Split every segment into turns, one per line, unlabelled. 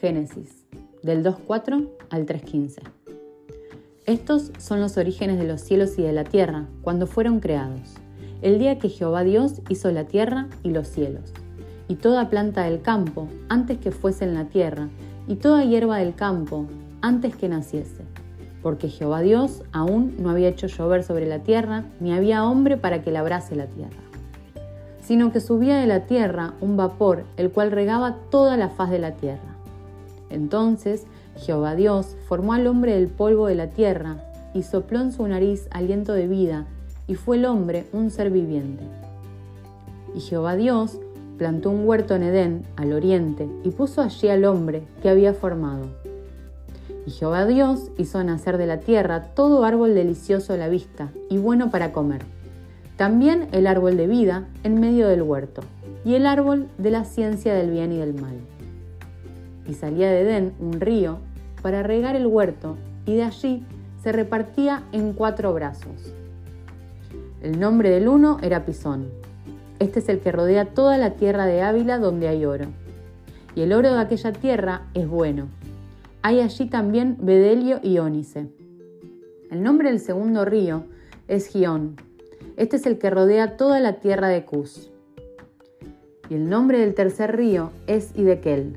Génesis, del 2.4 al 3.15. Estos son los orígenes de los cielos y de la tierra cuando fueron creados, el día que Jehová Dios hizo la tierra y los cielos, y toda planta del campo antes que fuese en la tierra, y toda hierba del campo antes que naciese, porque Jehová Dios aún no había hecho llover sobre la tierra, ni había hombre para que labrase la tierra sino que subía de la tierra un vapor, el cual regaba toda la faz de la tierra. Entonces Jehová Dios formó al hombre del polvo de la tierra, y sopló en su nariz aliento de vida, y fue el hombre un ser viviente. Y Jehová Dios plantó un huerto en Edén, al oriente, y puso allí al hombre que había formado. Y Jehová Dios hizo nacer de la tierra todo árbol delicioso a la vista y bueno para comer también el árbol de vida en medio del huerto y el árbol de la ciencia del bien y del mal. Y salía de Edén un río para regar el huerto y de allí se repartía en cuatro brazos. El nombre del uno era Pisón. Este es el que rodea toda la tierra de Ávila donde hay oro. Y el oro de aquella tierra es bueno. Hay allí también bedelio y ónice. El nombre del segundo río es Gión este es el que rodea toda la tierra de Cus. Y el nombre del tercer río es Idekel.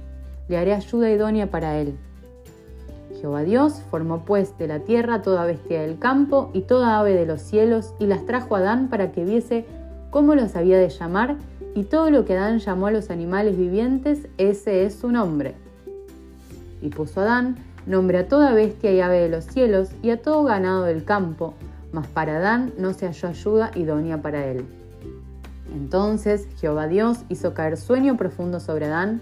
le haré ayuda idónea para él. Jehová Dios formó pues de la tierra toda bestia del campo y toda ave de los cielos y las trajo a Adán para que viese cómo los había de llamar y todo lo que Adán llamó a los animales vivientes, ese es su nombre. Y puso Adán nombre a toda bestia y ave de los cielos y a todo ganado del campo, mas para Adán no se halló ayuda idónea para él. Entonces Jehová Dios hizo caer sueño profundo sobre Adán,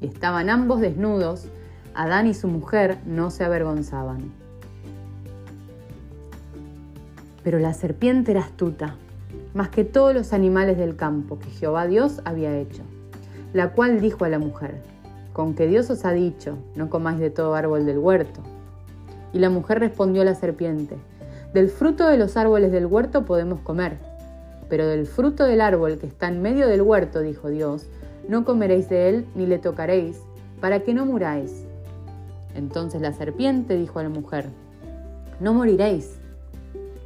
Y estaban ambos desnudos, Adán y su mujer no se avergonzaban. Pero la serpiente era astuta, más que todos los animales del campo que Jehová Dios había hecho, la cual dijo a la mujer, con que Dios os ha dicho, no comáis de todo árbol del huerto. Y la mujer respondió a la serpiente, del fruto de los árboles del huerto podemos comer, pero del fruto del árbol que está en medio del huerto, dijo Dios, no comeréis de él ni le tocaréis, para que no muráis. Entonces la serpiente dijo a la mujer, no moriréis,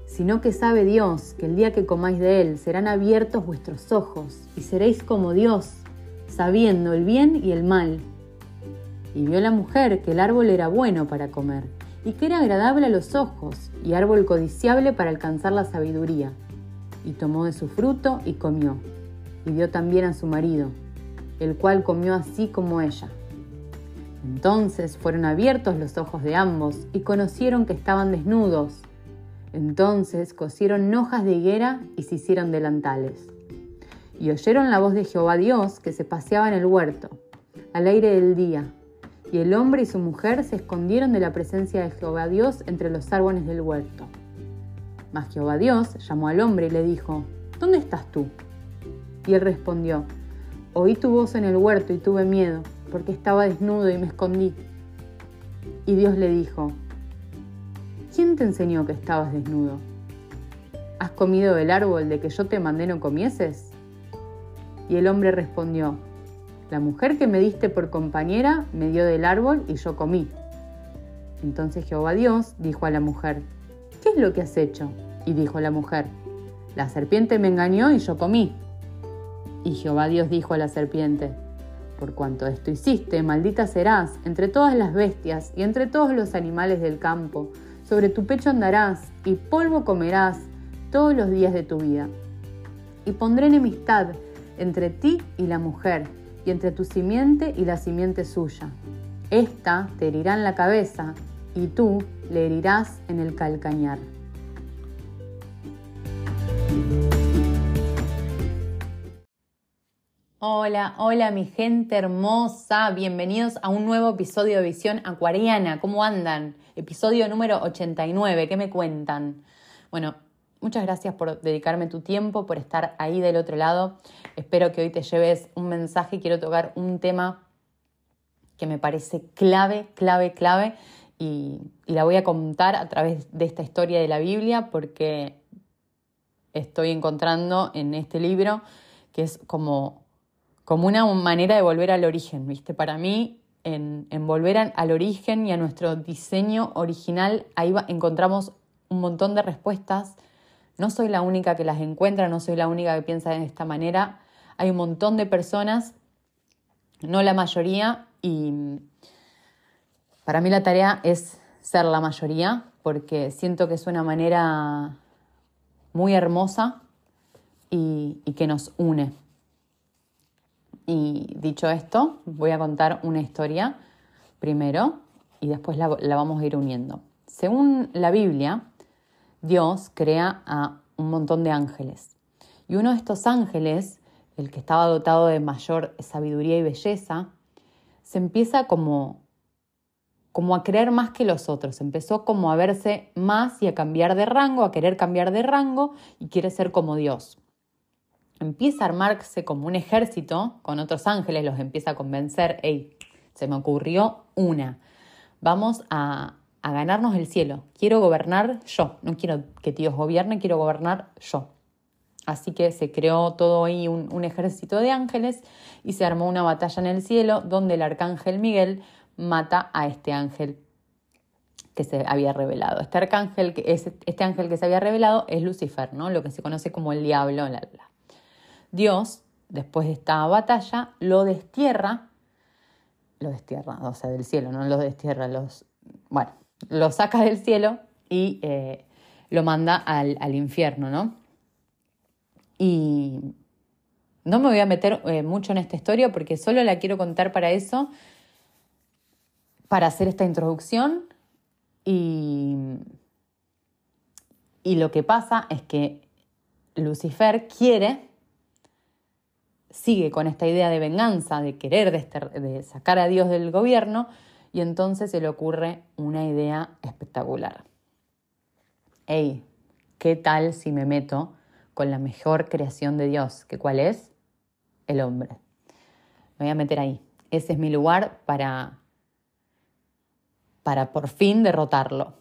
sino que sabe Dios que el día que comáis de él serán abiertos vuestros ojos y seréis como Dios, sabiendo el bien y el mal. Y vio la mujer que el árbol era bueno para comer y que era agradable a los ojos y árbol codiciable para alcanzar la sabiduría. Y tomó de su fruto y comió, y dio también a su marido, el cual comió así como ella. Entonces fueron abiertos los ojos de ambos y conocieron que estaban desnudos. Entonces cosieron hojas de higuera y se hicieron delantales. Y oyeron la voz de Jehová Dios que se paseaba en el huerto, al aire del día, y el hombre y su mujer se escondieron de la presencia de Jehová Dios entre los árboles del huerto. Mas Jehová Dios llamó al hombre y le dijo, ¿Dónde estás tú? Y él respondió, Oí tu voz en el huerto y tuve miedo, porque estaba desnudo y me escondí. Y Dios le dijo, ¿quién te enseñó que estabas desnudo? ¿Has comido del árbol de que yo te mandé no comieses? Y el hombre respondió, la mujer que me diste por compañera me dio del árbol y yo comí. Entonces Jehová Dios dijo a la mujer, ¿qué es lo que has hecho? Y dijo la mujer, la serpiente me engañó y yo comí. Y Jehová Dios dijo a la serpiente, por cuanto esto hiciste, maldita serás entre todas las bestias y entre todos los animales del campo. Sobre tu pecho andarás y polvo comerás todos los días de tu vida. Y pondré enemistad entre ti y la mujer, y entre tu simiente y la simiente suya. Esta te herirá en la cabeza, y tú le herirás en el calcañar. Hola, hola mi gente hermosa, bienvenidos a un nuevo episodio de Visión Acuariana. ¿Cómo andan? Episodio número 89, ¿qué me cuentan? Bueno, muchas gracias por dedicarme tu tiempo, por estar ahí del otro lado. Espero que hoy te lleves un mensaje. Quiero tocar un tema que me parece clave, clave, clave y, y la voy a contar a través de esta historia de la Biblia porque estoy encontrando en este libro que es como como una manera de volver al origen, ¿viste? Para mí, en, volver al origen y a nuestro diseño original, ahí encontramos un montón de respuestas. No soy la única que las encuentra, no soy la única que piensa de esta manera. Hay un montón de personas, no la mayoría, y para mí la tarea es ser la mayoría, porque siento que es una manera muy hermosa y que nos une. Y dicho esto, voy a contar una historia primero y después la, vamos a ir uniendo. Según la Biblia, Dios crea a un montón de ángeles. Y uno de estos ángeles, el que estaba dotado de mayor sabiduría y belleza, se empieza como, como a creer más que los otros. Empezó como a verse más y a cambiar de rango, a querer cambiar de rango y quiere ser como Dios empieza a armarse como un ejército con otros ángeles, los empieza a convencer, hey, se me ocurrió una, vamos a, ganarnos el cielo, quiero gobernar yo, no quiero que Dios gobierne, quiero gobernar yo. Así que se creó todo ahí un, ejército de ángeles y se armó una batalla en el cielo donde el arcángel Miguel mata a este ángel que se había revelado. Este arcángel, este ángel que se había revelado es Lucifer, ¿no? Lo que se conoce como el diablo, la, la, Dios, después de esta batalla, lo destierra, lo destierra, o sea, del cielo, no lo destierra, los, bueno, lo saca del cielo y eh, lo manda al, infierno, ¿no? Y no me voy a meter eh, mucho en esta historia porque solo la quiero contar para eso, para hacer esta introducción y, y lo que pasa es que Lucifer quiere sigue con esta idea de venganza, de querer de sacar a Dios del gobierno, y entonces se le ocurre una idea espectacular. Hey, ¿qué tal si me meto con la mejor creación de Dios? ¿Que cuál es? El hombre. Me voy a meter ahí. Ese es mi lugar para, para por fin derrotarlo.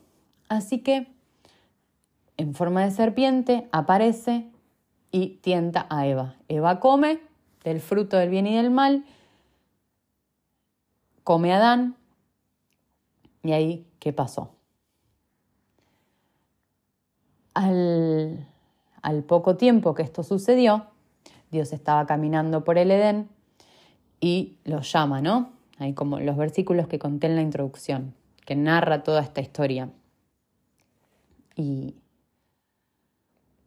Así que, en forma de serpiente, aparece y tienta a Eva. Eva come del fruto del bien y del mal, come Adán y ahí, ¿qué pasó? Al, al poco tiempo que esto sucedió, Dios estaba caminando por el Edén y lo llama, ¿no? Hay como los versículos que conté en la introducción, que narra toda esta historia. Y,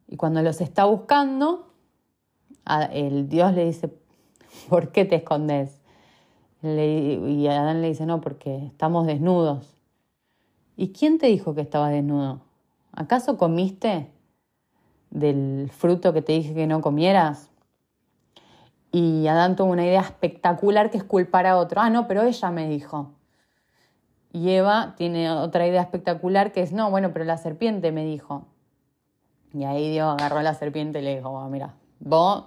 y cuando los está buscando, el Dios le dice, ¿por qué te escondes? y Adán le dice, no, porque estamos desnudos. ¿Y quién te dijo que estaba desnudo? ¿Acaso comiste del fruto que te dije que no comieras? Y Adán tuvo una idea espectacular que es culpar a otro. Ah, no, pero ella me dijo. Y Eva tiene otra idea espectacular que es, no, bueno, pero la serpiente me dijo. Y ahí Dios agarró a la serpiente y le dijo, mira, vos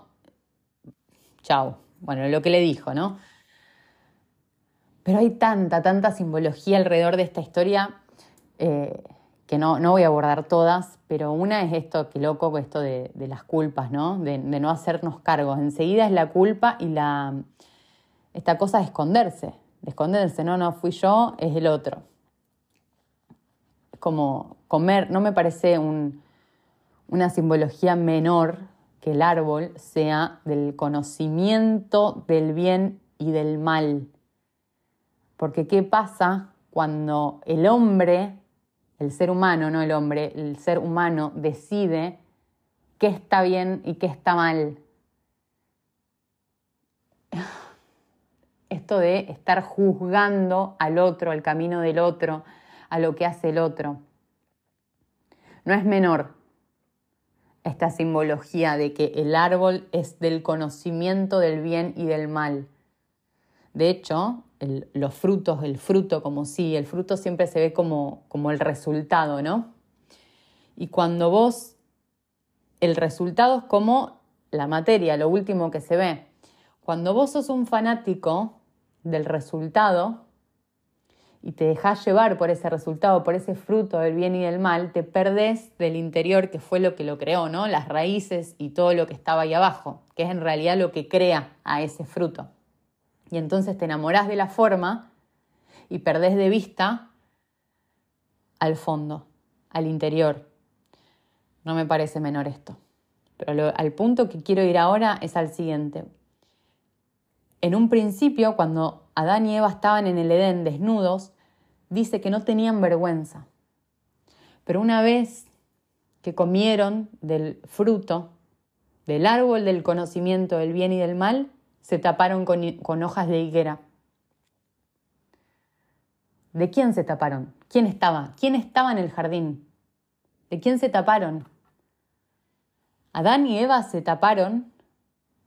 chao. Bueno, lo que le dijo, ¿no? Pero hay tanta, tanta simbología alrededor de esta historia eh, que no, no, voy a abordar todas, pero una es esto, que loco, esto de, las culpas, ¿no? De, no hacernos cargos. Enseguida es la culpa y la, esta cosa de esconderse, de esconderse, no, no fui yo, es el otro. Como comer, no me parece una simbología menor que el árbol sea del conocimiento del bien y del mal. Porque ¿qué pasa cuando el hombre, el ser humano, no el hombre, el ser humano decide qué está bien y qué está mal? Esto de estar juzgando al otro, al camino del otro, a lo que hace el otro. No es menor esta simbología de que el árbol es del conocimiento del bien y del mal. De hecho, los frutos, el fruto como sí, el fruto siempre se ve como, como el resultado, ¿no? Y cuando vos, el resultado es como la materia, lo último que se ve. Cuando vos sos un fanático del resultado y te dejas llevar por ese resultado, por ese fruto del bien y del mal, te perdés del interior que fue lo que lo creó, ¿no? Las raíces y todo lo que estaba ahí abajo, que es en realidad lo que crea a ese fruto. Y entonces te enamorás de la forma y perdés de vista al fondo, al interior. No me parece menor esto. Pero al punto que quiero ir ahora es al siguiente. En un principio, cuando Adán y Eva estaban en el Edén desnudos, dice que no tenían vergüenza. Pero una vez que comieron del fruto, del árbol del conocimiento del bien y del mal, se taparon con, hojas de higuera. ¿De quién se taparon? ¿Quién estaba? ¿Quién estaba en el jardín? ¿De quién se taparon? Adán y Eva se taparon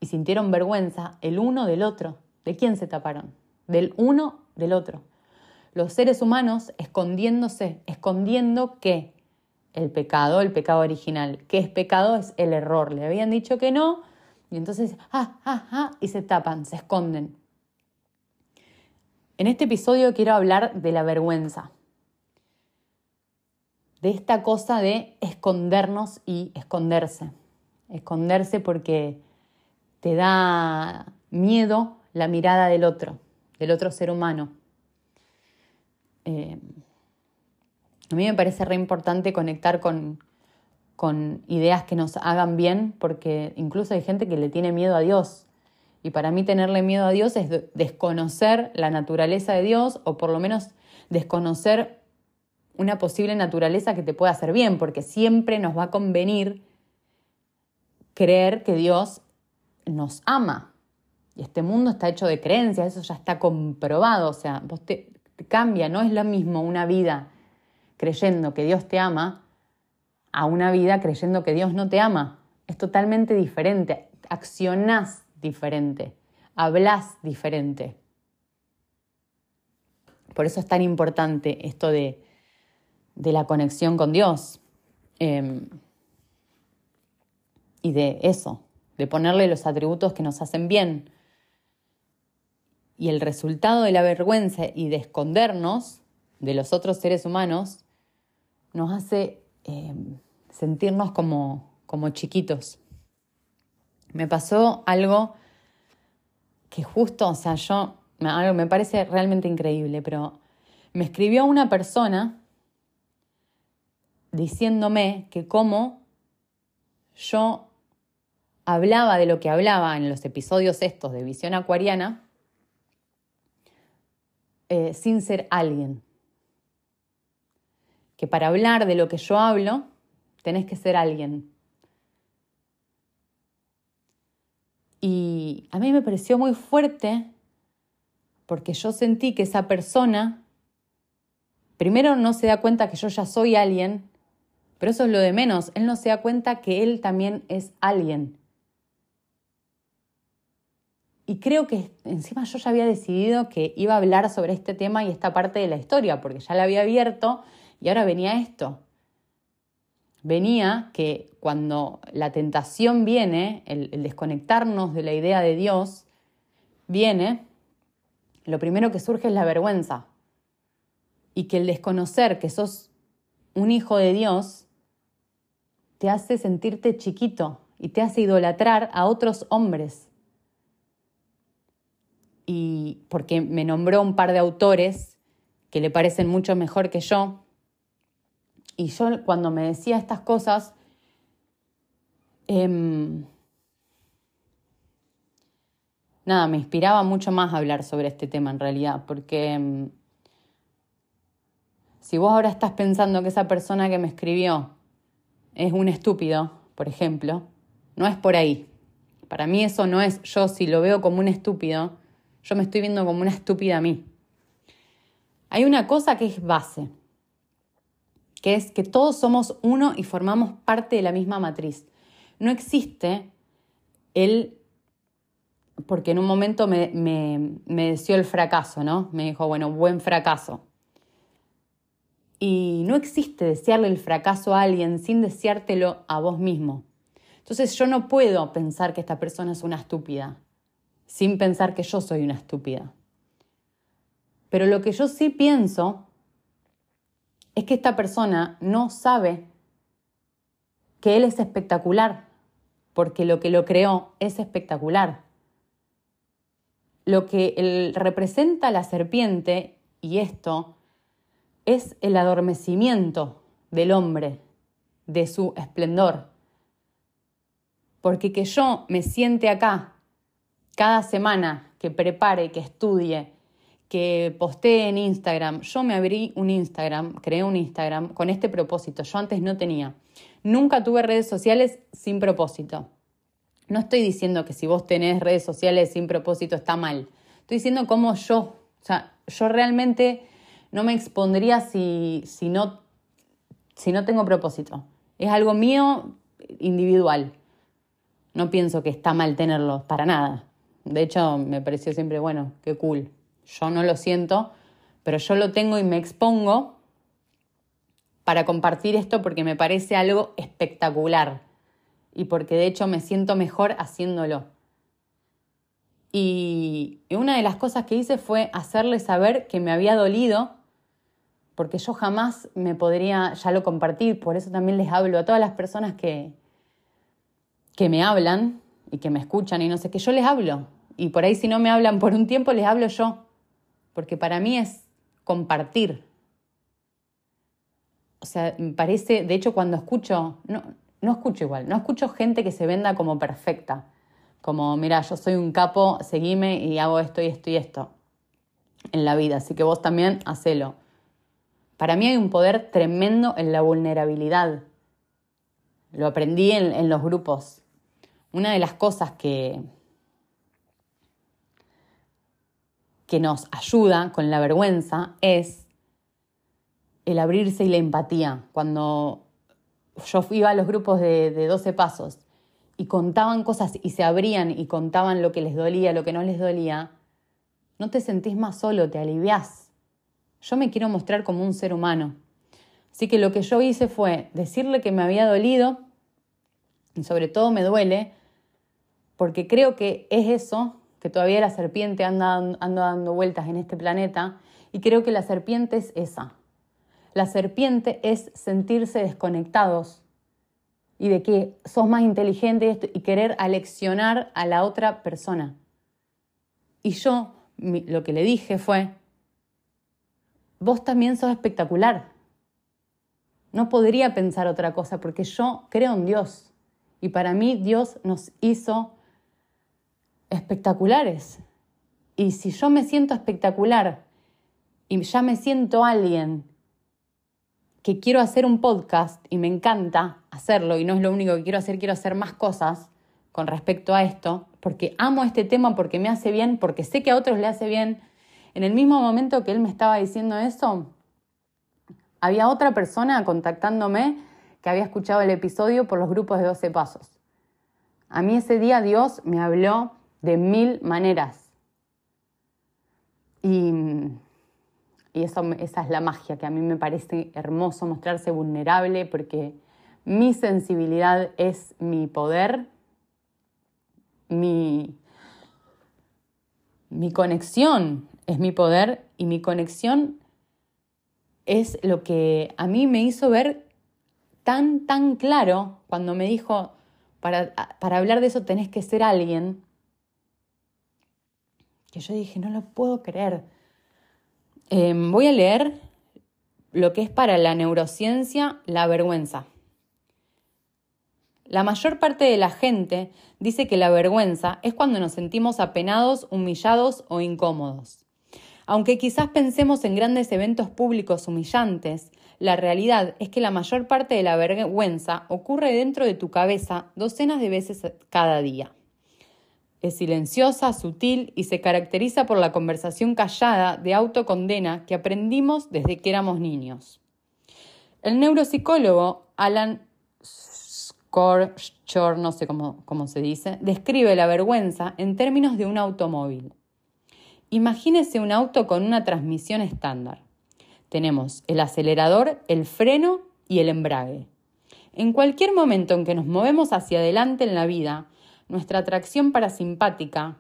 y sintieron vergüenza el uno del otro. ¿De quién se taparon? Del uno del otro. Los seres humanos escondiéndose, escondiendo qué? El pecado, el pecado original. ¿Qué es pecado? Es el error. Le habían dicho que no, y entonces, ah, ah, ah, y se tapan, se esconden. En este episodio quiero hablar de la vergüenza, de esta cosa de escondernos y esconderse. Esconderse porque te da miedo la mirada del otro, del otro ser humano. Eh, a mí me parece re importante conectar con, con ideas que nos hagan bien, porque incluso hay gente que le tiene miedo a Dios. Y para mí tenerle miedo a Dios es desconocer la naturaleza de Dios o por lo menos desconocer una posible naturaleza que te pueda hacer bien, porque siempre nos va a convenir creer que Dios nos ama. Y este mundo está hecho de creencias, eso ya está comprobado, o sea, vos te, cambia, no es lo mismo una vida creyendo que Dios te ama a una vida creyendo que Dios no te ama. Es totalmente diferente. Accionás diferente. Hablas diferente. Por eso es tan importante esto de, la conexión con Dios. Em, y de eso, de ponerle los atributos que nos hacen bien. Y el resultado de la vergüenza y de escondernos de los otros seres humanos nos hace Em, sentirnos como, como chiquitos. Me pasó algo que justo, o sea, yo, algo me parece realmente increíble, pero me escribió una persona diciéndome que como yo hablaba de lo que hablaba en los episodios estos de visión acuariana eh, sin ser alguien que para hablar de lo que yo hablo tenés que ser alguien. Y a mí me pareció muy fuerte porque yo sentí que esa persona, primero no se da cuenta que yo ya soy alguien, pero eso es lo de menos, él no se da cuenta que él también es alguien. Y creo que encima yo ya había decidido que iba a hablar sobre este tema y esta parte de la historia, porque ya la había abierto y ahora venía esto. Venía que cuando la tentación viene, el, desconectarnos de la idea de Dios, viene, lo primero que surge es la vergüenza. Y que el desconocer que sos un hijo de Dios te hace sentirte chiquito y te hace idolatrar a otros hombres. Y porque me nombró un par de autores que le parecen mucho mejor que yo, y yo cuando me decía estas cosas, em, nada, me inspiraba mucho más hablar sobre este tema en realidad, porque mm, si vos ahora estás pensando que esa persona que me escribió es un estúpido, por ejemplo, no es por ahí. Para mí eso no es, yo si lo veo como un estúpido, yo me estoy viendo como una estúpida a mí. Hay una cosa que es base, que es que todos somos uno y formamos parte de la misma matriz. No existe el, porque en un momento me, me, me deseó el fracaso, ¿no? Me dijo, bueno, buen fracaso. Y no existe desearle el fracaso a alguien sin deseártelo a vos mismo. Entonces yo no puedo pensar que esta persona es una estúpida sin pensar que yo soy una estúpida. Pero lo que yo sí pienso es que esta persona no sabe que él es espectacular, porque lo que lo creó es espectacular. Lo que él representa la serpiente, y esto, es el adormecimiento del hombre, de su esplendor. Porque que yo me siente acá cada semana, que prepare, que estudie, que postee en Instagram. Yo me abrí un Instagram, creé un Instagram con este propósito. Yo antes no tenía. Nunca tuve redes sociales sin propósito. No estoy diciendo que si vos tenés redes sociales sin propósito está mal. Estoy diciendo cómo yo, o sea, yo realmente no me expondría si, si, no, si no tengo propósito. Es algo mío individual. No pienso que está mal tenerlo, para nada. De hecho, me pareció siempre, bueno, qué cool. Yo no lo siento, pero yo lo tengo y me expongo para compartir esto porque me parece algo espectacular y porque de hecho me siento mejor haciéndolo. Y una de las cosas que hice fue hacerle saber que me había dolido, porque yo jamás me podría, ya lo compartir, por eso también les hablo a todas las personas que, que me hablan y que me escuchan y no sé qué, yo les hablo. Y por ahí si no me hablan por un tiempo, les hablo yo porque para mí es compartir. O sea, me parece, de hecho cuando escucho, no, no escucho igual, no escucho gente que se venda como perfecta, como, mira, yo soy un capo, seguime y hago esto y esto y esto en la vida, así que vos también hacelo. Para mí hay un poder tremendo en la vulnerabilidad. Lo aprendí en, en los grupos. Una de las cosas que, que nos ayuda con la vergüenza es el abrirse y la empatía. Cuando yo iba a los grupos de, de 12 pasos y contaban cosas y se abrían y contaban lo que les dolía, lo que no les dolía, no te sentís más solo, te aliviás. Yo me quiero mostrar como un ser humano. Así que lo que yo hice fue decirle que me había dolido, y sobre todo me duele, porque creo que es eso que todavía la serpiente anda, dando vueltas en este planeta y creo que la serpiente es esa. La serpiente es sentirse desconectados y de que sos más inteligente y querer aleccionar a la otra persona. Y yo lo que le dije fue, vos también sos espectacular. No podría pensar otra cosa porque yo creo en Dios y para mí Dios nos hizo espectaculares. Y si yo me siento espectacular y ya me siento alguien que quiero hacer un podcast y me encanta hacerlo y no es lo único que quiero hacer, quiero hacer más cosas con respecto a esto, porque amo este tema, porque me hace bien, porque sé que a otros le hace bien. En el mismo momento que él me estaba diciendo eso, había otra persona contactándome que había escuchado el episodio por los grupos de 12 pasos. A mí ese día Dios me habló de mil maneras. Y, y eso, esa es la magia, que a mí me parece hermoso mostrarse vulnerable porque mi sensibilidad es mi poder, mi, mi conexión es mi poder y mi conexión es lo que a mí me hizo ver tan, tan claro cuando me dijo, para, para hablar de eso tenés que ser alguien que yo dije, no lo puedo creer. Em, voy a leer lo que es para la neurociencia la vergüenza. La mayor parte de la gente dice que la vergüenza es cuando nos sentimos apenados, humillados o incómodos. Aunque quizás pensemos en grandes eventos públicos humillantes, la realidad es que la mayor parte de la vergüenza ocurre dentro de tu cabeza docenas de veces cada día. Es silenciosa, sutil y se caracteriza por la conversación callada de autocondena que aprendimos desde que éramos niños. El neuropsicólogo Alan Scorchor, no sé cómo, cómo se dice, describe la vergüenza en términos de un automóvil. Imagínese un auto con una transmisión estándar. Tenemos el acelerador, el freno y el embrague. En cualquier momento en que nos movemos hacia adelante en la vida, nuestra atracción parasimpática,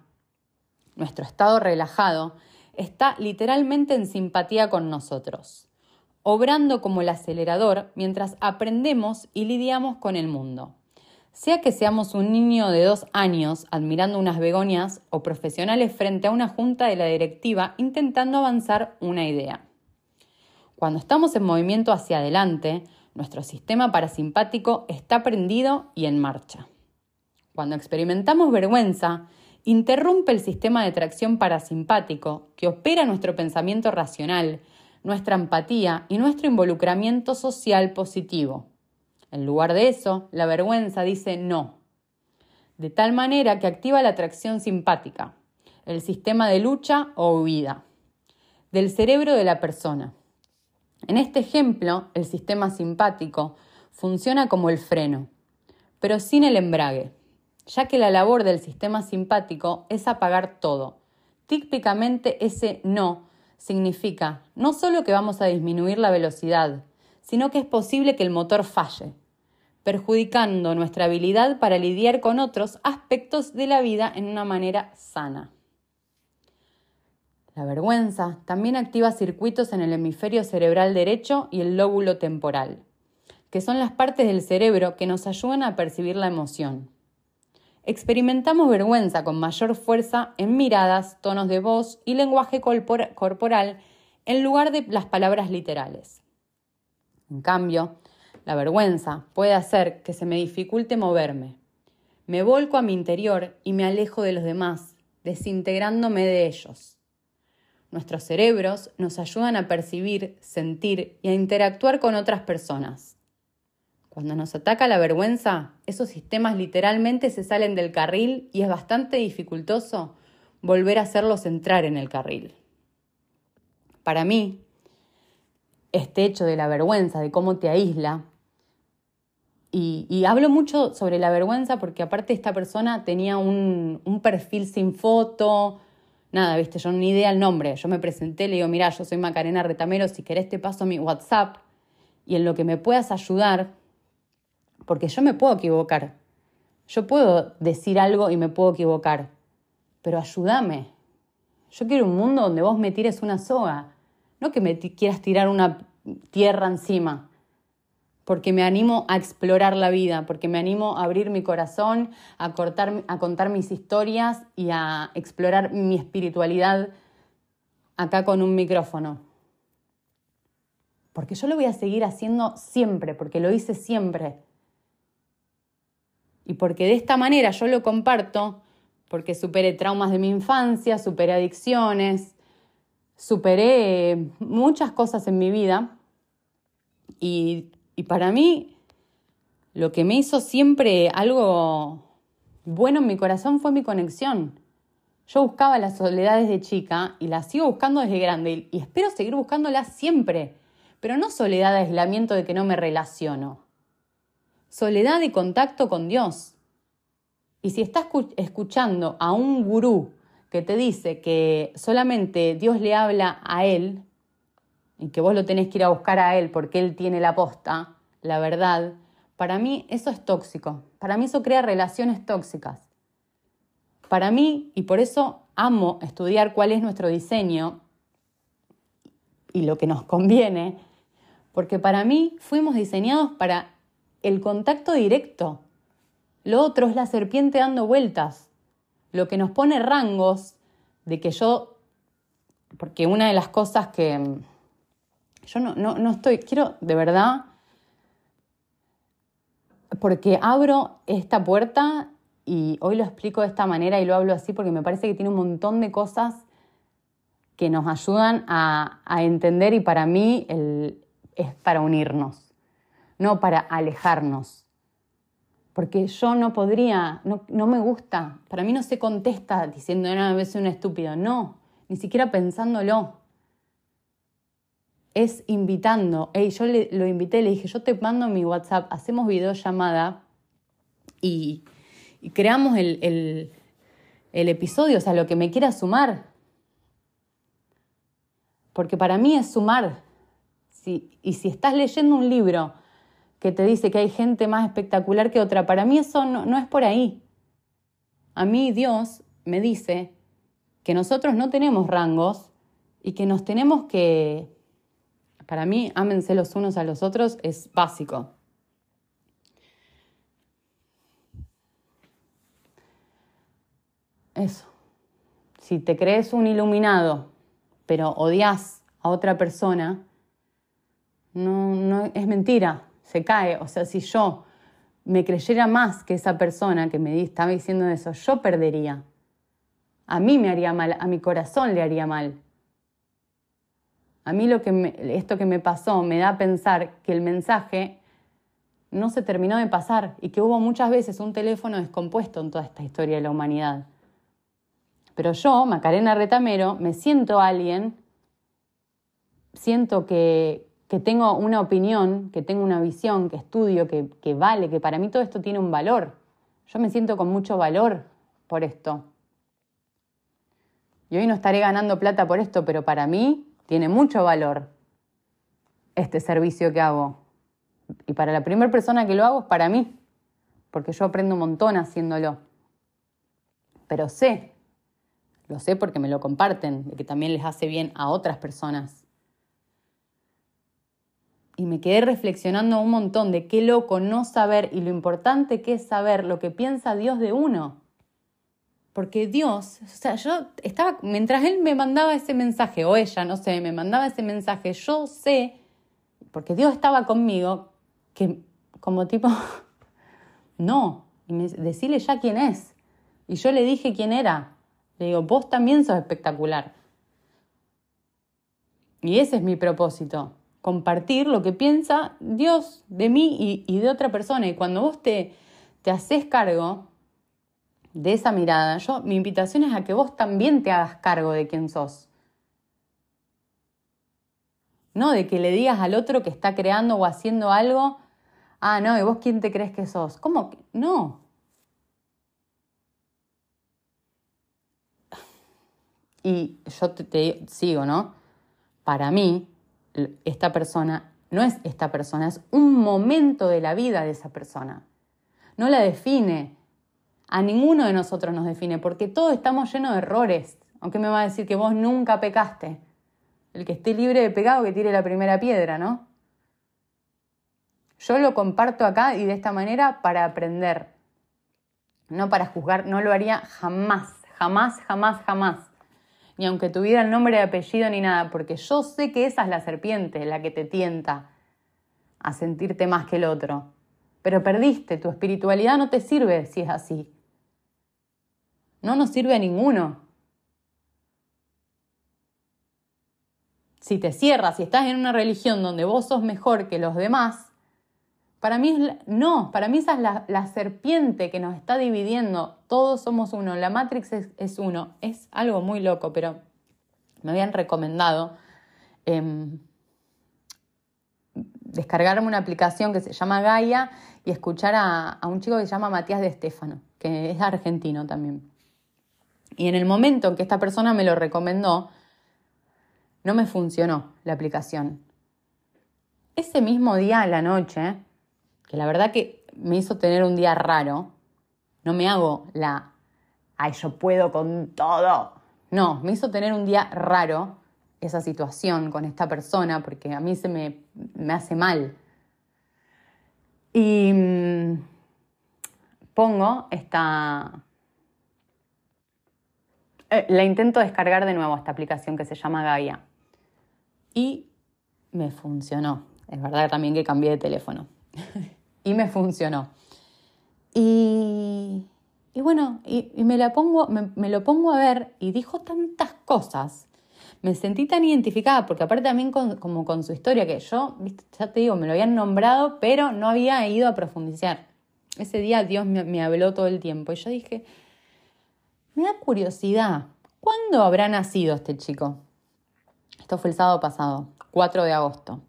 nuestro estado relajado, está literalmente en simpatía con nosotros, obrando como el acelerador mientras aprendemos y lidiamos con el mundo. Sea que seamos un niño de dos años admirando unas begonias o profesionales frente a una junta de la directiva intentando avanzar una idea. Cuando estamos en movimiento hacia adelante, nuestro sistema parasimpático está prendido y en marcha. Cuando experimentamos vergüenza, interrumpe el sistema de tracción parasimpático que opera nuestro pensamiento racional, nuestra empatía y nuestro involucramiento social positivo. En lugar de eso, la vergüenza dice no, de tal manera que activa la atracción simpática, el sistema de lucha o huida, del cerebro de la persona. En este ejemplo, el sistema simpático funciona como el freno, pero sin el embrague, ya que la labor del sistema simpático es apagar todo. Típicamente ese no significa no solo que vamos a disminuir la velocidad, sino que es posible que el motor falle, perjudicando nuestra habilidad para lidiar con otros aspectos de la vida en una manera sana. La vergüenza también activa circuitos en el hemisferio cerebral derecho y el lóbulo temporal, que son las partes del cerebro que nos ayudan a percibir la emoción. Experimentamos vergüenza con mayor fuerza en miradas, tonos de voz y lenguaje corporal en lugar de las palabras literales. En cambio, la vergüenza puede hacer que se me dificulte moverme. Me volco a mi interior y me alejo de los demás, desintegrándome de ellos. Nuestros cerebros nos ayudan a percibir, sentir y a interactuar con otras personas. Cuando nos ataca la vergüenza, esos sistemas literalmente se salen del carril y es bastante dificultoso volver a hacerlos entrar en el carril. Para mí, este hecho de la vergüenza, de cómo te aísla. Y, hablo mucho sobre la vergüenza porque aparte esta persona tenía un, perfil sin foto, nada, viste, yo ni idea el nombre. Yo me presenté, le digo, mira, yo soy Macarena Retamero, si querés te paso mi WhatsApp y en lo que me puedas ayudar, porque yo me puedo equivocar. Yo puedo decir algo y me puedo equivocar, pero ayúdame. Yo quiero un mundo donde vos me tires una soga, no que me quieras tirar una tierra encima, porque me animo a explorar la vida, porque me animo a abrir mi corazón, a, cortar, a contar mis historias y a explorar mi espiritualidad acá con un micrófono. Porque yo lo voy a seguir haciendo siempre, porque lo hice siempre. Y porque de esta manera yo lo comparto, porque superé traumas de mi infancia, superé adicciones, superé muchas cosas en mi vida y, para mí lo que me hizo siempre algo bueno en mi corazón fue mi conexión. Yo buscaba las soledades de chica y las sigo buscando desde grande y espero seguir buscándolas siempre, pero no soledad de aislamiento de que no me relaciono. Soledad de contacto con Dios. Y si estás escuchando a un gurú que te dice que solamente Dios le habla a él y que vos lo tenés que ir a buscar a él porque él tiene la posta, la verdad, para mí eso es tóxico. Para mí eso crea relaciones tóxicas. Para mí, y por eso amo estudiar cuál es nuestro diseño y lo que nos conviene, porque para mí fuimos diseñados para el contacto directo. Lo otro es la serpiente dando vueltas lo que nos pone rangos de que yo, porque una de las cosas que mm, yo no, no, no estoy, quiero de verdad porque abro esta puerta y hoy lo explico de esta manera y lo hablo así porque me parece que tiene un montón de cosas que nos ayudan a, entender y para mí es para unirnos, no para alejarnos. Porque yo no podría, no, no me gusta, para mí no se contesta diciendo, no, vez un estúpido, no, ni siquiera pensándolo. Es invitando. Hey, yo le, lo invité, le dije, yo te mando mi WhatsApp, hacemos videollamada y, y creamos el, el, el episodio, o sea, lo que me quiera sumar porque para mí es sumar. y si estás leyendo un libro que te dice que hay gente más espectacular que otra, para mí eso no, no es por ahí. A mí Dios me dice que nosotros no tenemos rangos y que nos tenemos que... Para mí, ámense los unos a los otros es básico. Eso. Si te crees un iluminado pero odias a otra persona, no, no es mentira, se cae. O sea, si yo me creyera más que esa persona que me estaba diciendo eso, yo perdería. A mí me haría mal, a mi corazón le haría mal. A mí lo que esto que me pasó me da a pensar que el mensaje no se terminó de pasar y que hubo muchas veces un teléfono descompuesto en toda esta historia de la humanidad. Pero yo, Macarena Retamero, me siento alguien, siento que, tengo una opinión, que tengo una visión, que estudio, que, que vale, que para mí todo esto tiene un valor. Yo me siento con mucho valor por esto. Y hoy no estaré ganando plata por esto, pero para mí tiene mucho valor este servicio que hago. Y para la primera persona que lo hago es para mí, porque yo aprendo un montón haciéndolo. Pero sé lo sé porque me lo comparten, de que también les hace bien a otras personas. Y me quedé reflexionando un montón de qué loco no saber y lo importante que es saber lo que piensa Dios de uno. Porque Dios, o sea, yo estaba, mientras Él me mandaba ese mensaje, o ella, no sé, me mandaba ese mensaje, yo sé, porque Dios estaba conmigo, que como tipo, no, y ya quién es. Y yo le dije quién era. Le digo, vos también sos espectacular. Y ese es mi propósito, compartir lo que piensa Dios de mí y, de otra persona. Y cuando vos te, te haces cargo de esa mirada, yo, mi invitación es a que vos también te hagas cargo de quién sos. No de que le digas al otro que está creando o haciendo algo, ah, no, ¿y vos quién te crees que sos? ¿Cómo? No, Y yo te, sigo, ¿no? Para mí, esta persona no es esta persona, es un momento de la vida de esa persona. No la define. A ninguno de nosotros nos define, porque todos estamos llenos de errores. Aunque me va a decir que vos nunca pecaste. El que esté libre de pecado que tire la primera piedra, ¿no? Yo lo comparto acá y de esta manera para aprender, no para juzgar, no lo haría jamás, jamás, jamás, jamás ni aunque tuviera el nombre de apellido ni nada, porque yo sé que esa es la serpiente, la que te tienta a sentirte más que el otro. Pero perdiste, tu espiritualidad no te sirve si es así. No nos sirve a ninguno. Si te cierras, si estás en una religión donde vos sos mejor que los demás, para mí no, para mí esa es la, serpiente que nos está dividiendo. Todos somos uno, la Matrix es, uno. Es algo muy loco, pero me habían recomendado em, descargarme una aplicación que se llama Gaia y escuchar a, a, un chico que se llama Matías de Estefano, que es argentino también. Y en el momento en que esta persona me lo recomendó, no me funcionó la aplicación. Ese mismo día a la noche, que la verdad que me hizo tener un día raro. No me hago la, ay, yo puedo con todo. No, me hizo tener un día raro esa situación con esta persona porque a mí se me, me hace mal. Y mm, pongo esta... Eh, la intento descargar de nuevo, esta aplicación que se llama Gaia. Y me funcionó. Es verdad también que cambié de teléfono. y me funcionó. Y, y bueno, y, me, la pongo, me, lo pongo a ver y dijo tantas cosas. Me sentí tan identificada, porque aparte también como con su historia, que yo, ya te digo, me lo habían nombrado, pero no había ido a profundizar. Ese día Dios me, me habló todo el tiempo y yo dije, me da curiosidad, ¿cuándo habrá nacido este chico? Esto fue el sábado pasado, 4 de agosto.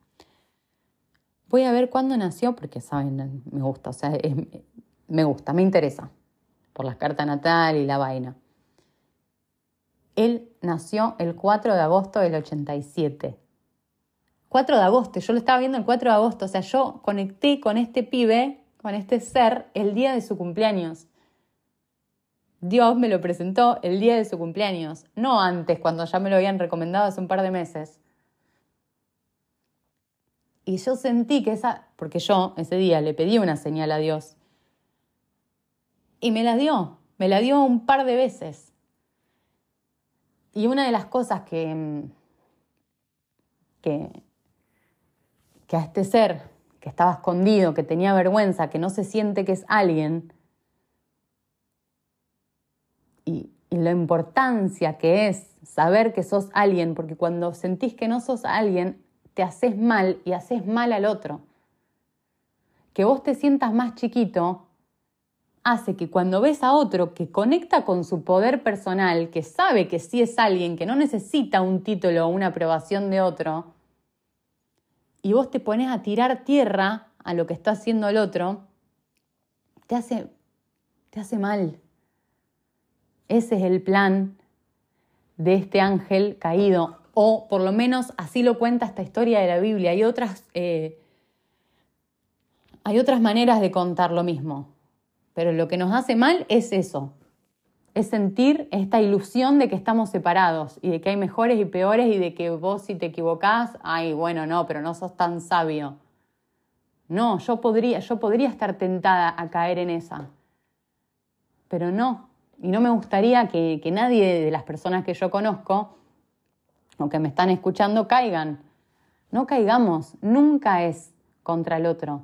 Voy a ver cuándo nació, porque saben, me gusta, o sea, me gusta, me interesa, por las cartas natal y la vaina. Él nació el 4 de agosto del 87. 4 de agosto, yo lo estaba viendo el 4 de agosto, o sea, yo conecté con este pibe, con este ser, el día de su cumpleaños. Dios me lo presentó el día de su cumpleaños, no antes, cuando ya me lo habían recomendado hace un par de meses. Y yo sentí que esa, porque yo ese día le pedí una señal a Dios. Y me la dio, me la dio un par de veces. Y una de las cosas que, que, que a este ser que estaba escondido, que tenía vergüenza, que no se siente que es alguien, y, la importancia que es saber que sos alguien, porque cuando sentís que no sos alguien, te haces mal y haces mal al otro. Que vos te sientas más chiquito hace que cuando ves a otro que conecta con su poder personal, que sabe que sí es alguien, que no necesita un título o una aprobación de otro, y vos te pones a tirar tierra a lo que está haciendo el otro, te hace, te hace mal. Ese es el plan de este ángel caído, o por lo menos así lo cuenta esta historia de la Biblia. Hay otras, eh, hay otras maneras de contar lo mismo, pero lo que nos hace mal es eso, es sentir esta ilusión de que estamos separados y de que hay mejores y peores y de que vos si te equivocás, ay, bueno, no, pero no sos tan sabio. No, yo podría, yo podría estar tentada a caer en esa, pero no, y no me gustaría que, nadie de las personas que yo conozco o que me están escuchando caigan. No caigamos, nunca es contra el otro.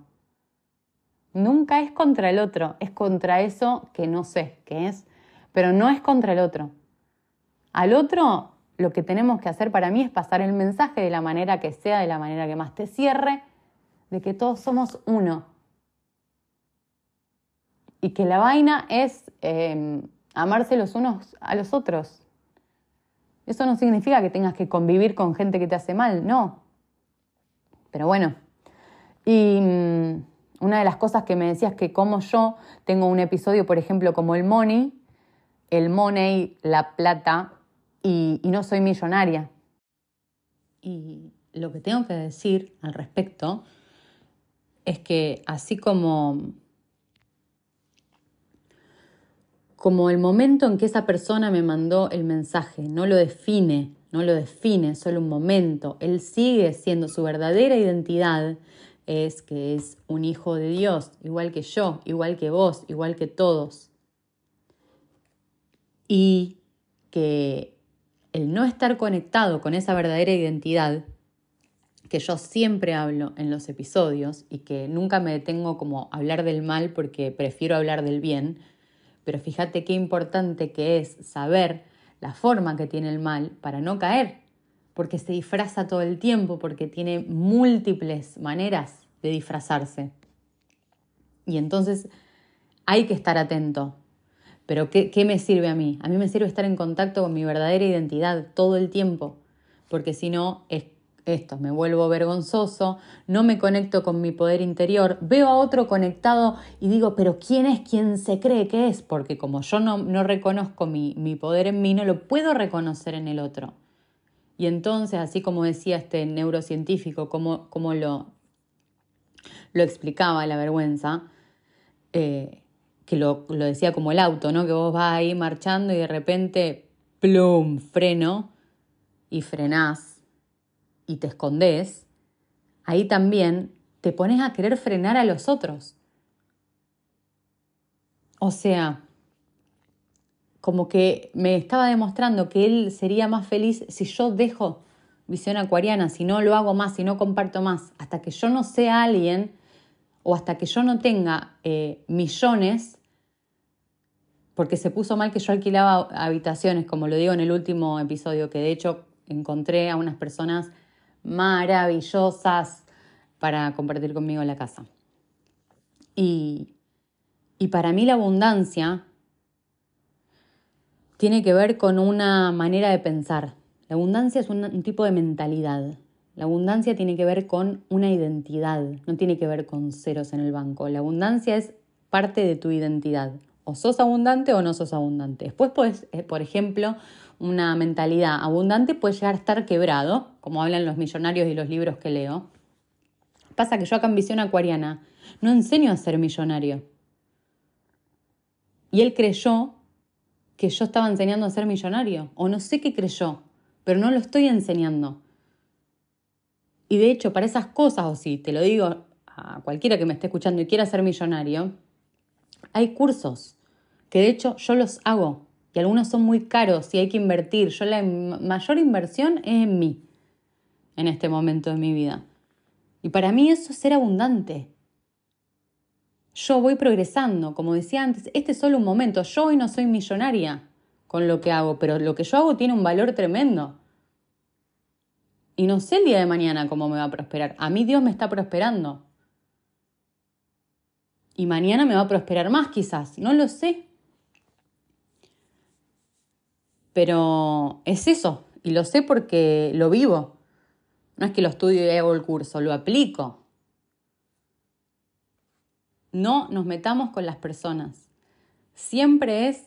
Nunca es contra el otro, es contra eso que no sé qué es, pero no es contra el otro. Al otro lo que tenemos que hacer para mí es pasar el mensaje de la manera que sea, de la manera que más te cierre, de que todos somos uno. Y que la vaina es em, amarse los unos a los otros. Eso no significa que tengas que convivir con gente que te hace mal, no. Pero bueno, y mm, una de las cosas que me decías que como yo tengo un episodio, por ejemplo, como el money, el money, la plata, y, y no soy millonaria. Y lo que tengo que decir al respecto es que así como como el momento en que esa persona me mandó el mensaje, no lo define, no lo define, solo un momento, él sigue siendo su verdadera identidad, es que es un hijo de Dios, igual que yo, igual que vos, igual que todos. Y que el no estar conectado con esa verdadera identidad, que yo siempre hablo en los episodios y que nunca me detengo como hablar del mal porque prefiero hablar del bien, pero fíjate qué importante que es saber la forma que tiene el mal para no caer, porque se disfraza todo el tiempo, porque tiene múltiples maneras de disfrazarse. Y entonces hay que estar atento. Pero ¿qué, ¿qué, me sirve a mí? A mí me sirve estar en contacto con mi verdadera identidad todo el tiempo, porque si no es esto, me vuelvo vergonzoso, no me conecto con mi poder interior, veo a otro conectado y digo, pero ¿quién es quien se cree que es? Porque como yo no, no reconozco mi, mi, poder en mí, no lo puedo reconocer en el otro. Y entonces, así como decía este neurocientífico, como, lo, lo explicaba la vergüenza, eh, que lo, lo, decía como el auto, ¿no? Que vos vas ahí marchando y de repente, plum, freno y frenás y te escondes, ahí también te pones a querer frenar a los otros. O sea, como que me estaba demostrando que él sería más feliz si yo dejo visión acuariana, si no lo hago más, si no comparto más, hasta que yo no sea alguien o hasta que yo no tenga eh, millones, porque se puso mal que yo alquilaba habitaciones, como lo digo en el último episodio, que de hecho encontré a unas personas maravillosas para compartir conmigo la casa. Y, para mí la abundancia tiene que ver con una manera de pensar. La abundancia es un, tipo de mentalidad. La abundancia tiene que ver con una identidad, no tiene que ver con ceros en el banco. La abundancia es parte de tu identidad. O sos abundante o no sos abundante. Después, pues, por ejemplo, una mentalidad abundante puede llegar a estar quebrado, como hablan los millonarios y los libros que leo. Pasa que yo acá en Visión Acuariana no enseño a ser millonario. Y él creyó que yo estaba enseñando a ser millonario, o no sé qué creyó, pero no lo estoy enseñando. Y de hecho, para esas cosas, o si te lo digo a cualquiera que me esté escuchando y quiera ser millonario, hay cursos que de hecho yo los hago y algunos son muy caros y hay que invertir. Yo la mayor inversión es en mí en este momento de mi vida. Y para mí eso es ser abundante. Yo voy progresando, como decía antes, este es solo un momento. Yo hoy no soy millonaria con lo que hago, pero lo que yo hago tiene un valor tremendo. Y no sé el día de mañana cómo me va a prosperar. A mí Dios me está prosperando. Y mañana me va a prosperar más quizás. No lo sé. Pero es eso, y lo sé porque lo vivo. No es que lo estudio y hago el curso, lo aplico. No nos metamos con las personas. Siempre es,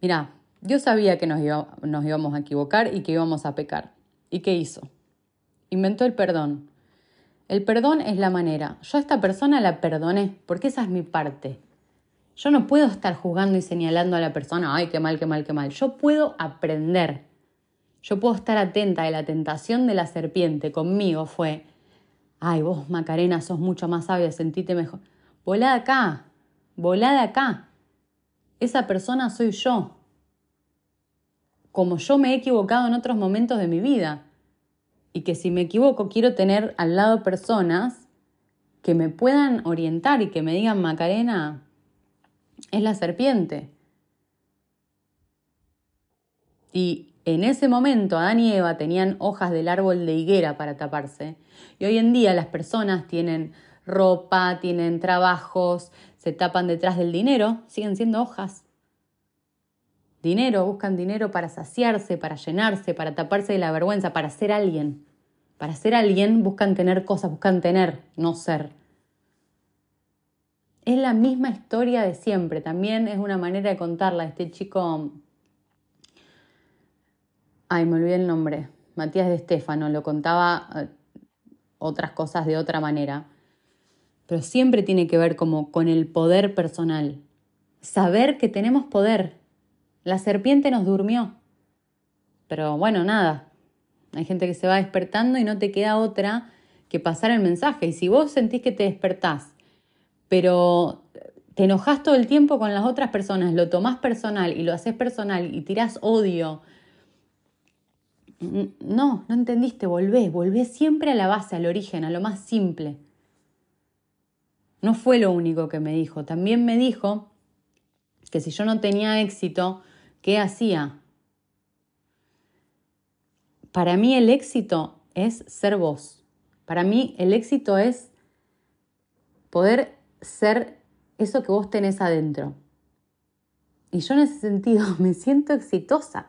mira, Dios sabía que nos, nos íbamos a equivocar y que íbamos a pecar. ¿Y qué hizo? Inventó el perdón. El perdón es la manera. Yo a esta persona la perdoné porque esa es mi parte. Yo no puedo estar juzgando y señalando a la persona, ay, qué mal, qué mal, qué mal. Yo puedo aprender. Yo puedo estar atenta de la tentación de la serpiente. Conmigo fue, ay, vos Macarena sos mucho más sabia, sentite mejor. Volá de acá, volá de acá. Esa persona soy yo. Como yo me he equivocado en otros momentos de mi vida. Y que si me equivoco quiero tener al lado personas que me puedan orientar y que me digan, Macarena, es la serpiente. Y en ese momento Adán y Eva tenían hojas del árbol de higuera para taparse. Y hoy en día las personas tienen ropa, tienen trabajos, se tapan detrás del dinero, siguen siendo hojas. Dinero, buscan dinero para saciarse, para llenarse, para taparse de la vergüenza, para ser alguien. Para ser alguien buscan tener cosas, buscan tener, no ser. Es la misma historia de siempre, también es una manera de contarla. Este chico, ay, me olvidé el nombre, Matías de Estefano, lo contaba eh, otras cosas de otra manera, pero siempre tiene que ver como con el poder personal. Saber que tenemos poder. La serpiente nos durmió. Pero bueno, nada. Hay gente que se va despertando y no te queda otra que pasar el mensaje. Y si vos sentís que te despertás pero te enojas todo el tiempo con las otras personas, lo tomás personal y lo haces personal y tirás odio. No, no entendiste, volvés, volvés siempre a la base, al origen, a lo más simple. No fue lo único que me dijo, también me dijo que si yo no tenía éxito, ¿qué hacía? Para mí el éxito es ser vos. Para mí el éxito es poder ser eso que vos tenés adentro. Y yo en ese sentido me siento exitosa.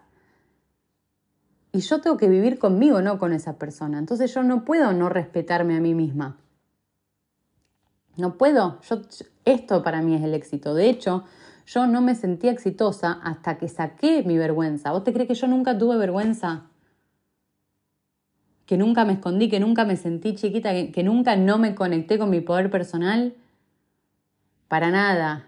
Y yo tengo que vivir conmigo, no con esa persona. Entonces yo no puedo no respetarme a mí misma. No puedo. Yo, esto para mí es el éxito. De hecho, yo no me sentía exitosa hasta que saqué mi vergüenza. ¿Vos te crees que yo nunca tuve vergüenza? Que nunca me escondí, que nunca me sentí chiquita, que, que nunca no me conecté con mi poder personal para nada.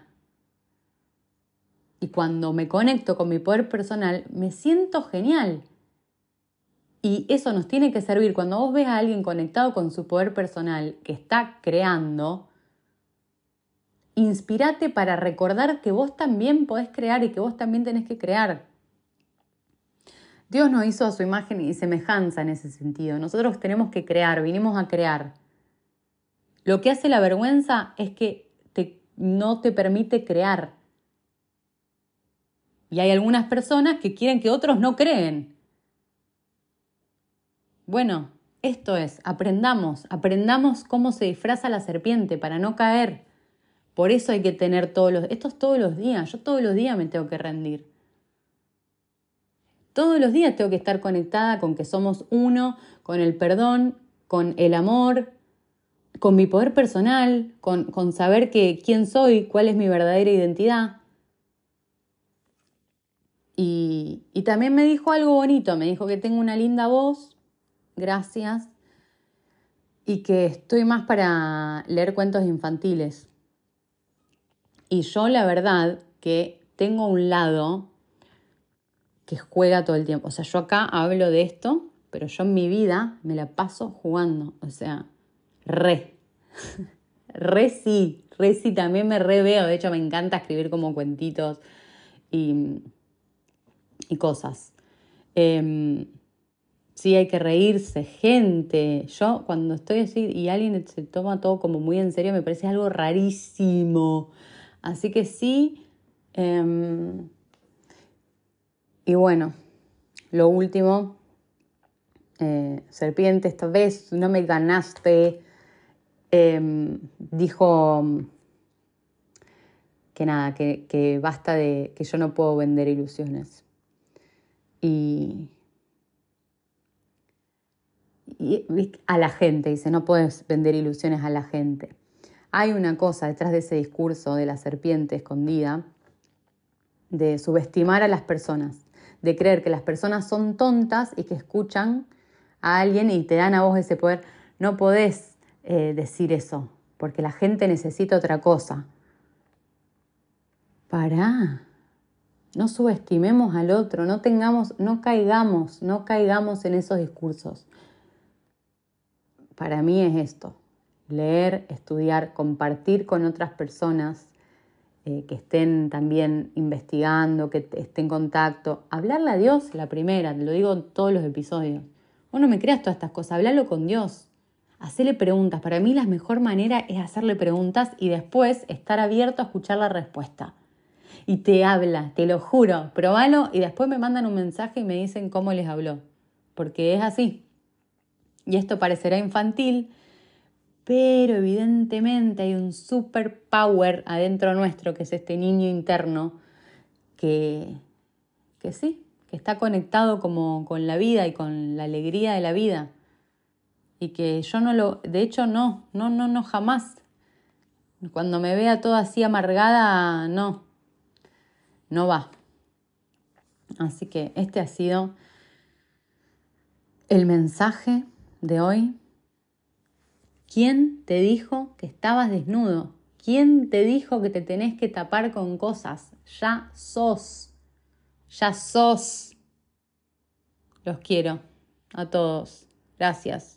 Y cuando me conecto con mi poder personal, me siento genial. Y eso nos tiene que servir. Cuando vos ves a alguien conectado con su poder personal, que está creando, inspirate para recordar que vos también podés crear y que vos también tenés que crear. Dios nos hizo a su imagen y semejanza en ese sentido. Nosotros tenemos que crear, vinimos a crear. Lo que hace la vergüenza es que no te permite crear. Y hay algunas personas que quieren que otros no creen. Bueno, esto es, aprendamos, aprendamos cómo se disfraza la serpiente para no caer. Por eso hay que tener todos los... Esto es todos los días, yo todos los días me tengo que rendir. Todos los días tengo que estar conectada con que somos uno, con el perdón, con el amor, con mi poder personal, con, con saber que, quién soy, cuál es mi verdadera identidad. Y, y también me dijo algo bonito, me dijo que tengo una linda voz, gracias. Y que estoy más para leer cuentos infantiles. Y yo la verdad que tengo un lado que juega todo el tiempo. O sea, yo acá hablo de esto, pero yo en mi vida me la paso jugando. O sea, re. re sí, re sí, también me re veo. De hecho, me encanta escribir como cuentitos y, y cosas. Eh, Sí, hay que reírse, gente. Yo cuando estoy así y alguien se toma todo como muy en serio, me parece algo rarísimo. Así que sí. Em, y bueno, lo último, eh, serpiente, esta vez no me ganaste. Em, dijo que nada, que, que basta de que yo no puedo vender ilusiones. Y a la gente, dice, no puedes vender ilusiones a la gente. Hay una cosa detrás de ese discurso de la serpiente escondida, de subestimar a las personas, de creer que las personas son tontas y que escuchan a alguien y te dan a vos ese poder. No podés eh, decir eso, porque la gente necesita otra cosa. Pará, no subestimemos al otro, no tengamos, no caigamos, no caigamos en esos discursos para mí es esto, leer, estudiar, compartir con otras personas eh, que estén también investigando, que estén en contacto, hablarle a Dios la primera, te lo digo en todos los episodios. Vos no me creas todas estas cosas, hablalo con Dios. Hacerle preguntas. Para mí la mejor manera es hacerle preguntas y después estar abierto a escuchar la respuesta. Y te habla, te lo juro, probalo y después me mandan un mensaje y me dicen cómo les habló. Porque es así. Y esto parecerá infantil, pero evidentemente hay un superpower adentro nuestro, que es este niño interno, que, que sí, que está conectado como con la vida y con la alegría de la vida. Y que yo no lo, de hecho no, no, no, no, jamás. Cuando me vea toda así amargada, no, no va. Así que este ha sido el mensaje de hoy? ¿Quién te dijo que estabas desnudo? ¿Quién te dijo que te tenés que tapar con cosas? Ya sos. Ya sos. Los quiero a todos. Gracias.